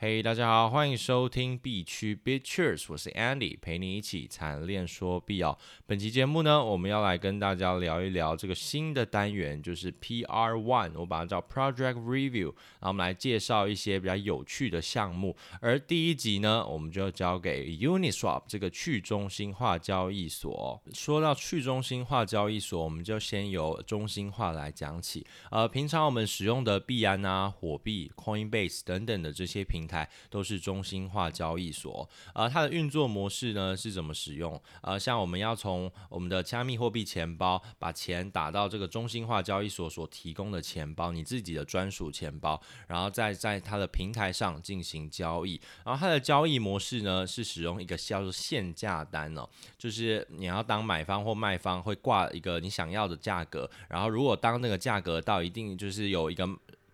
嘿大家好，欢迎收听币区 BitCheers，我是 Andy，陪你一起惨练说币哦。本期节目呢，我们要来跟大家聊一聊这个新的单元，就是 PR One，我把它叫 Project Review，然后我们来介绍一些比较有趣的项目。而第一集呢，我们就交给 Uniswap 这个去中心化交易所。说到去中心化交易所，我们就先由中心化来讲起。呃，平常我们使用的币安啊、火币、Coinbase 等等的这些平台都是中心化交易所，呃，它的运作模式呢是怎么使用？呃，像我们要从我们的加密货币钱包把钱打到这个中心化交易所所提供的钱包，你自己的专属钱包，然后再在它的平台上进行交易。然后它的交易模式呢是使用一个叫做限价单哦，就是你要当买方或卖方会挂一个你想要的价格，然后如果当那个价格到一定就是有一个。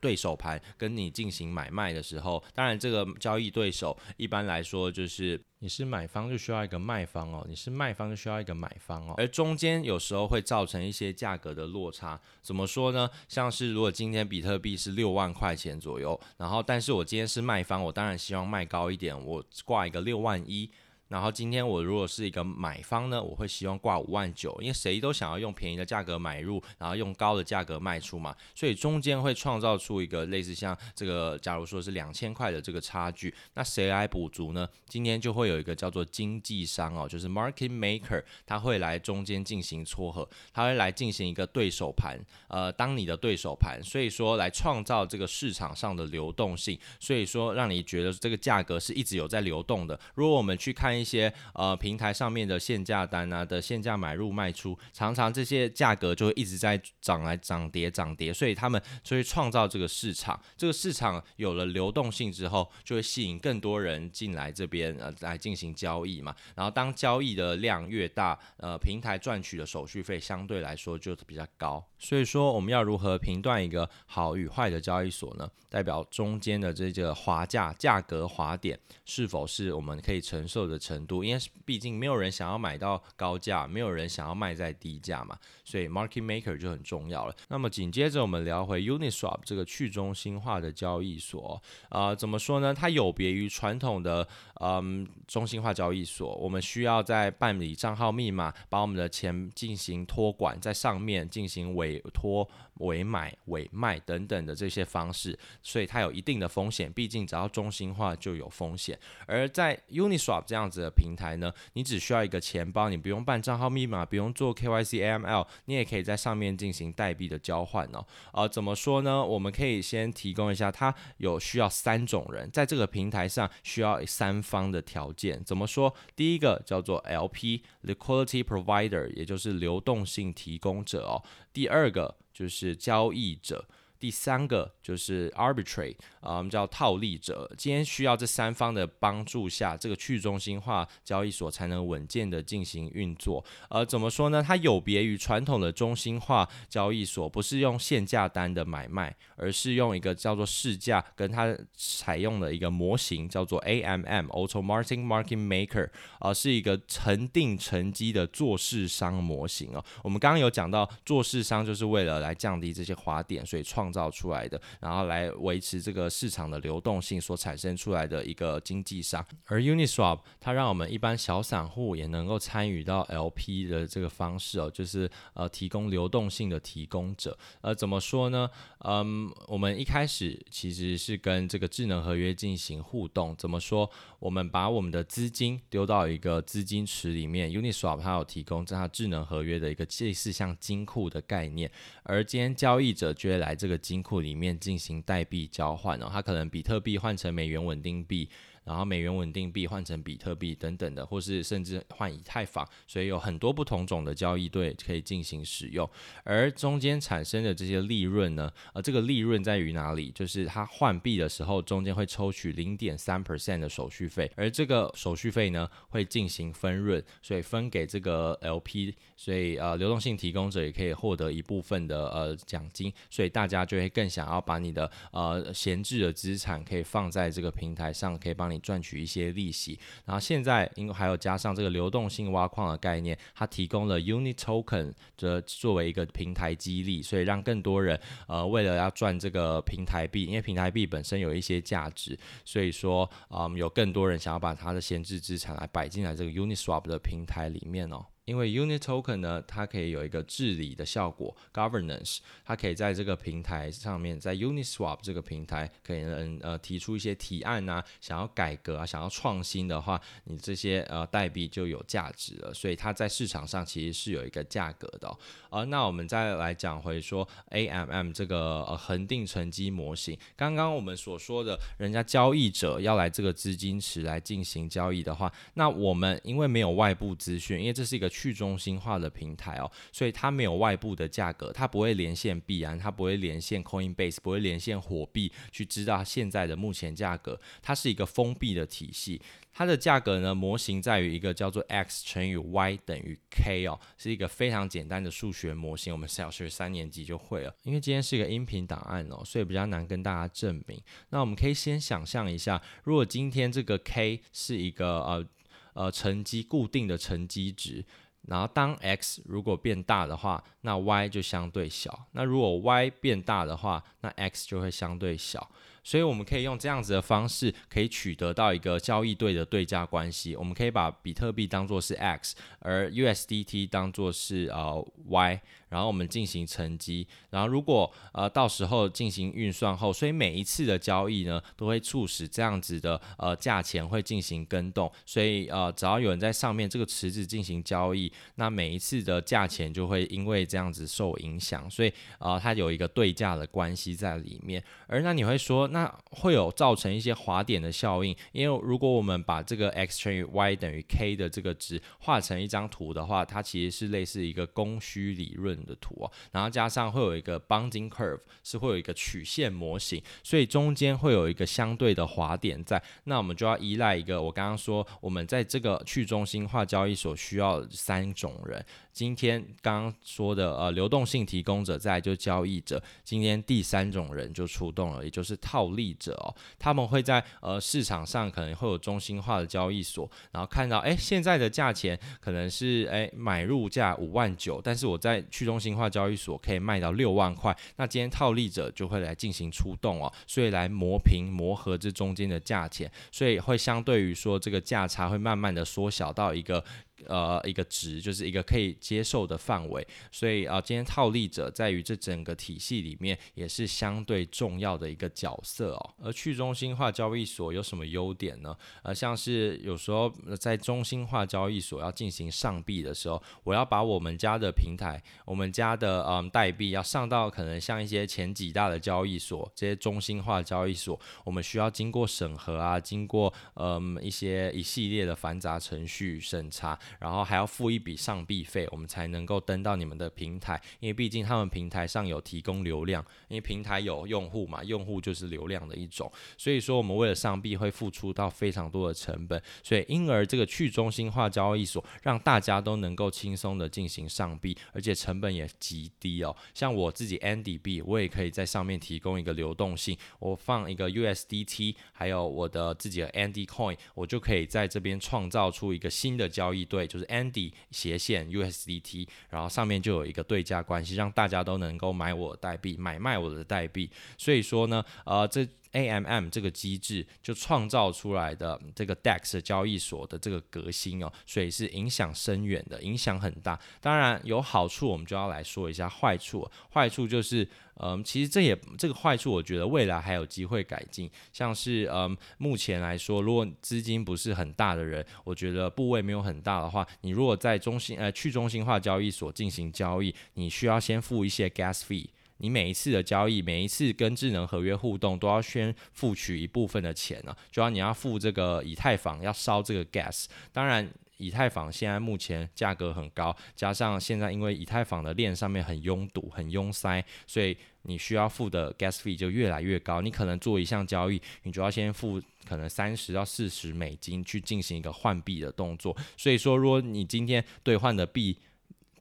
对手盘跟你进行买卖的时候，当然这个交易对手一般来说就是你是买方就需要一个卖方哦，你是卖方就需要一个买方哦，而中间有时候会造成一些价格的落差。怎么说呢？像是如果今天比特币是六万块钱左右，然后但是我今天是卖方，我当然希望卖高一点，我挂一个六万一。然后今天我如果是一个买方呢，我会希望挂五万九，因为谁都想要用便宜的价格买入，然后用高的价格卖出嘛，所以中间会创造出一个类似像这个，假如说是两千块的这个差距，那谁来补足呢？今天就会有一个叫做经纪商哦，就是 market maker，他会来中间进行撮合，他会来进行一个对手盘，呃，当你的对手盘，所以说来创造这个市场上的流动性，所以说让你觉得这个价格是一直有在流动的。如果我们去看。一一些呃平台上面的限价单啊的限价买入卖出，常常这些价格就会一直在涨来涨跌涨跌，所以他们就会创造这个市场。这个市场有了流动性之后，就会吸引更多人进来这边呃来进行交易嘛。然后当交易的量越大，呃平台赚取的手续费相对来说就比较高。所以说我们要如何评断一个好与坏的交易所呢？代表中间的这个滑价价格滑点是否是我们可以承受的程度，因为毕竟没有人想要买到高价，没有人想要卖在低价嘛，所以 market maker 就很重要了。那么紧接着我们聊回 Uniswap 这个去中心化的交易所，啊、呃，怎么说呢？它有别于传统的嗯中心化交易所，我们需要在办理账号密码，把我们的钱进行托管，在上面进行委托。伪买、伪卖等等的这些方式，所以它有一定的风险。毕竟只要中心化就有风险。而在 Uniswap 这样子的平台呢，你只需要一个钱包，你不用办账号密码，不用做 KYC AML，你也可以在上面进行代币的交换哦。呃，怎么说呢？我们可以先提供一下，它有需要三种人在这个平台上需要三方的条件。怎么说？第一个叫做 LP（Liquidity Provider），也就是流动性提供者哦。第二个就是交易者。第三个就是 arbitrate 啊，我们叫套利者。今天需要这三方的帮助下，这个去中心化交易所才能稳健的进行运作。呃，怎么说呢？它有别于传统的中心化交易所，不是用限价单的买卖，而是用一个叫做市价，跟它采用的一个模型叫做 AMM（Automatic Market Maker） 啊、呃，是一个成定成机的做市商模型哦。我们刚刚有讲到，做市商就是为了来降低这些滑点，所以创造出来的，然后来维持这个市场的流动性所产生出来的一个经济商，而 Uniswap 它让我们一般小散户也能够参与到 LP 的这个方式哦，就是呃提供流动性的提供者。呃，怎么说呢？嗯，我们一开始其实是跟这个智能合约进行互动。怎么说？我们把我们的资金丢到一个资金池里面，Uniswap 它有提供这它智能合约的一个类似像金库的概念，而今天交易者就会来这个。金库里面进行代币交换哦，它可能比特币换成美元稳定币。然后美元稳定币换成比特币等等的，或是甚至换以太坊，所以有很多不同种的交易对可以进行使用。而中间产生的这些利润呢，呃，这个利润在于哪里？就是它换币的时候，中间会抽取零点三 percent 的手续费，而这个手续费呢会进行分润，所以分给这个 LP，所以呃流动性提供者也可以获得一部分的呃奖金，所以大家就会更想要把你的呃闲置的资产可以放在这个平台上，可以帮你。赚取一些利息。然后现在因为还有加上这个流动性挖矿的概念，它提供了 Unit Token 的作为一个平台激励，所以让更多人呃为了要赚这个平台币，因为平台币本身有一些价值，所以说嗯有更多人想要把他的闲置资产来摆进来这个 Uniswap 的平台里面哦。因为 Unit Token 呢，它可以有一个治理的效果，Governance，它可以在这个平台上面，在 Uniswap 这个平台，可以能呃提出一些提案啊，想要改革啊，想要创新的话，你这些呃代币就有价值了，所以它在市场上其实是有一个价格的。呃，那我们再来讲回说 AMM 这个呃恒定存积模型，刚刚我们所说的，人家交易者要来这个资金池来进行交易的话，那我们因为没有外部资讯，因为这是一个。去中心化的平台哦，所以它没有外部的价格，它不会连线币安，它不会连线 Coinbase，不会连线火币去知道现在的目前价格。它是一个封闭的体系，它的价格呢，模型在于一个叫做 x 乘以 y 等于 k 哦，是一个非常简单的数学模型，我们小学三年级就会了。因为今天是一个音频档案哦，所以比较难跟大家证明。那我们可以先想象一下，如果今天这个 k 是一个呃呃乘积固定的乘积值。然后当 x 如果变大的话，那 y 就相对小。那如果 y 变大的话，那 x 就会相对小。所以我们可以用这样子的方式，可以取得到一个交易对的对价关系。我们可以把比特币当作是 x，而 USDT 当作是呃 y。然后我们进行乘积，然后如果呃到时候进行运算后，所以每一次的交易呢，都会促使这样子的呃价钱会进行更动，所以呃只要有人在上面这个池子进行交易，那每一次的价钱就会因为这样子受影响，所以呃它有一个对价的关系在里面。而那你会说，那会有造成一些滑点的效应，因为如果我们把这个 x 乘以 y 等于 k 的这个值画成一张图的话，它其实是类似一个供需理论的图哦，然后加上会有一个 bounding curve，是会有一个曲线模型，所以中间会有一个相对的滑点在，那我们就要依赖一个我刚刚说我们在这个去中心化交易所需要三种人。今天刚刚说的呃流动性提供者，在就交易者，今天第三三种人就出动了，也就是套利者哦。他们会在呃市场上可能会有中心化的交易所，然后看到哎现在的价钱可能是哎买入价五万九，但是我在去中心化交易所可以卖到六万块，那今天套利者就会来进行出动哦，所以来磨平磨合这中间的价钱，所以会相对于说这个价差会慢慢的缩小到一个。呃，一个值就是一个可以接受的范围，所以啊、今天套利者在于这整个体系里面也是相对重要的一个角色哦。而去中心化交易所有什么优点呢？呃，像是有时候在中心化交易所要进行上币的时候，我要把我们家的平台、我们家的嗯代币要上到可能像一些前几大的交易所，这些中心化交易所，我们需要经过审核啊，经过嗯一些一系列的繁杂程序审查。然后还要付一笔上币费，我们才能够登到你们的平台，因为毕竟他们平台上有提供流量，因为平台有用户嘛，用户就是流量的一种，所以说我们为了上币会付出到非常多的成本，所以因而这个去中心化交易所让大家都能够轻松的进行上币，而且成本也极低哦。像我自己 Andy 币，我也可以在上面提供一个流动性，我放一个 USDT，还有我的自己的 Andy Coin，我就可以在这边创造出一个新的交易对。就是 Andy 斜线 USDT，然后上面就有一个对价关系，让大家都能够买我的代币，买卖我的代币。所以说呢，呃，这 AMM 这个机制就创造出来的这个 DEX 交易所的这个革新哦，所以是影响深远的，影响很大。当然有好处，我们就要来说一下坏处。坏处就是，嗯，其实这也这个坏处，我觉得未来还有机会改进。像是，嗯，目前来说，如果资金不是很大的人，我觉得部位没有很大的话，你如果在中心呃去中心化交易所进行交易，你需要先付一些 gas fee。你每一次的交易，每一次跟智能合约互动，都要先付取一部分的钱呢、啊。就要你要付这个以太坊，要烧这个 gas。当然，以太坊现在目前价格很高，加上现在因为以太坊的链上面很拥堵、很拥塞，所以你需要付的 gas fee 就越来越高。你可能做一项交易，你就要先付可能三十到四十美金去进行一个换币的动作。所以说，如果你今天兑换的币，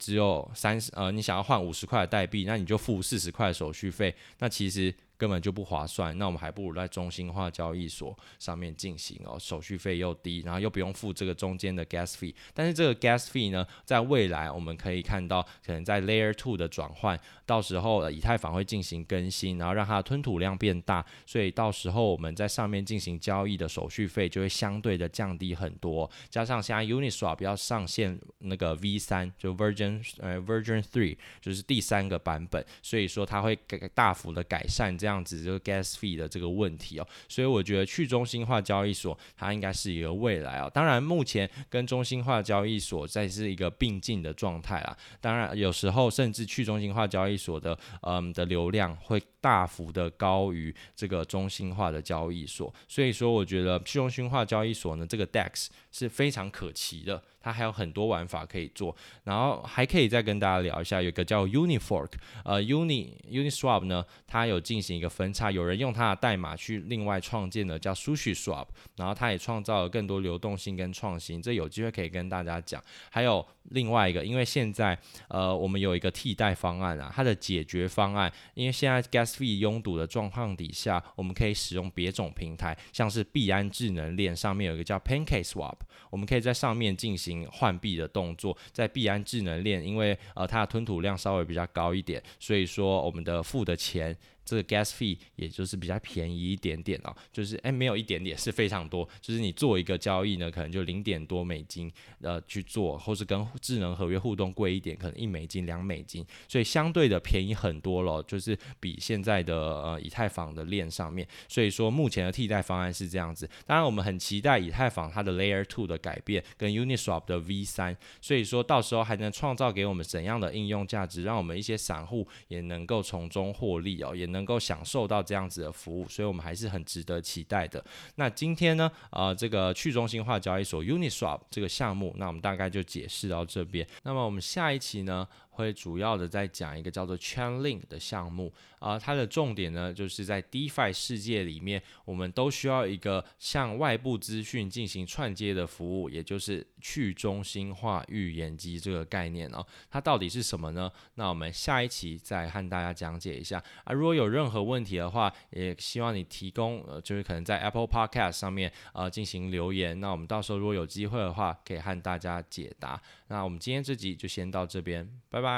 只有三十，呃，你想要换五十块的代币，那你就付四十块的手续费，那其实。根本就不划算。那我们还不如在中心化交易所上面进行哦，手续费又低，然后又不用付这个中间的 gas fee。但是这个 gas fee 呢，在未来我们可以看到，可能在 layer two 的转换，到时候以太坊会进行更新，然后让它吞吐量变大，所以到时候我们在上面进行交易的手续费就会相对的降低很多。加上现在 Uniswap 要上线那个 V 三，就 Version 呃 Version Three，就是第三个版本，所以说它会大幅的改善这样样子这个 gas fee 的这个问题哦。所以我觉得去中心化交易所它应该是一个未来啊。当然目前跟中心化交易所在是一个并进的状态啊。当然有时候甚至去中心化交易所的嗯的流量会大幅的高于这个中心化的交易所，所以说我觉得去中心化交易所呢，这个 DEX 是非常可期的。它还有很多玩法可以做，然后还可以再跟大家聊一下，有个叫 Unifork，呃，Uni Uniswap 呢，它有进行个分叉，有人用它的代码去另外创建的叫 SushiSwap，然后它也创造了更多流动性跟创新，这有机会可以跟大家讲。还有另外一个，因为现在呃我们有一个替代方案啊，它的解决方案，因为现在 Gas Fee 拥堵的状况底下，我们可以使用别种平台，像是币安智能链上面有一个叫 PancakeSwap，我们可以在上面进行。换币的动作，在币安智能链，因为呃它的吞吐量稍微比较高一点，所以说我们的付的钱。这个 gas fee 也就是比较便宜一点点哦，就是诶没有一点点是非常多，就是你做一个交易呢，可能就零点多美金呃去做，或是跟智能合约互动贵一点，可能一美金两美金，所以相对的便宜很多咯，就是比现在的呃以太坊的链上面，所以说目前的替代方案是这样子。当然我们很期待以太坊它的 Layer Two 的改变跟 Uniswap 的 V 三，所以说到时候还能创造给我们怎样的应用价值，让我们一些散户也能够从中获利哦，也。能够享受到这样子的服务，所以我们还是很值得期待的。那今天呢，呃，这个去中心化交易所 Uniswap 这个项目，那我们大概就解释到这边。那么我们下一期呢，会主要的在讲一个叫做 Chainlink 的项目，啊、它的重点呢就是在 DeFi 世界里面，我们都需要一个向外部资讯进行串接的服务，也就是去中心化预言机这个概念哦。它到底是什么呢？那我们下一期再和大家讲解一下啊。如果有任何问题的话，也希望你提供，呃，就是可能在 Apple Podcast 上面呃进行留言，那我们到时候如果有机会的话，可以和大家解答。那我们今天这集就先到这边，拜拜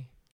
拜。